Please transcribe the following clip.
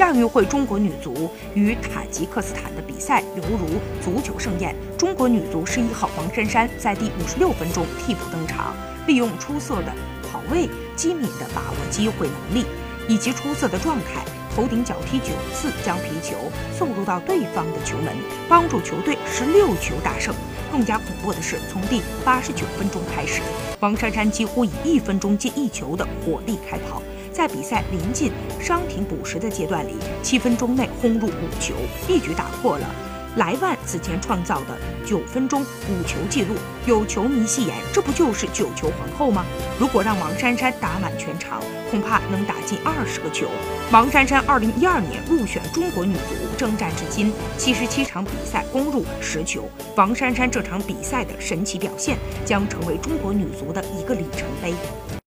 亚运会中国女足与塔吉克斯坦的比赛犹如足球盛宴。中国女足十一号王珊珊在第五十六分钟替补登场，利用出色的跑位、机敏的把握机会能力以及出色的状态，头顶脚踢九次将皮球送入到对方的球门，帮助球队十六球大胜。更加恐怖的是，从第八十九分钟开始，王珊珊几乎以一分钟接一球的火力开跑。在比赛临近伤停补时的阶段里，七分钟内轰入五球，一举打破了莱万此前创造的九分钟五球纪录。有球迷戏言：“这不就是九球皇后吗？”如果让王珊珊打满全场，恐怕能打进二十个球。王珊珊二零一二年入选中国女足，征战至今七十七场比赛，攻入十球。王珊珊这场比赛的神奇表现，将成为中国女足的一个里程碑。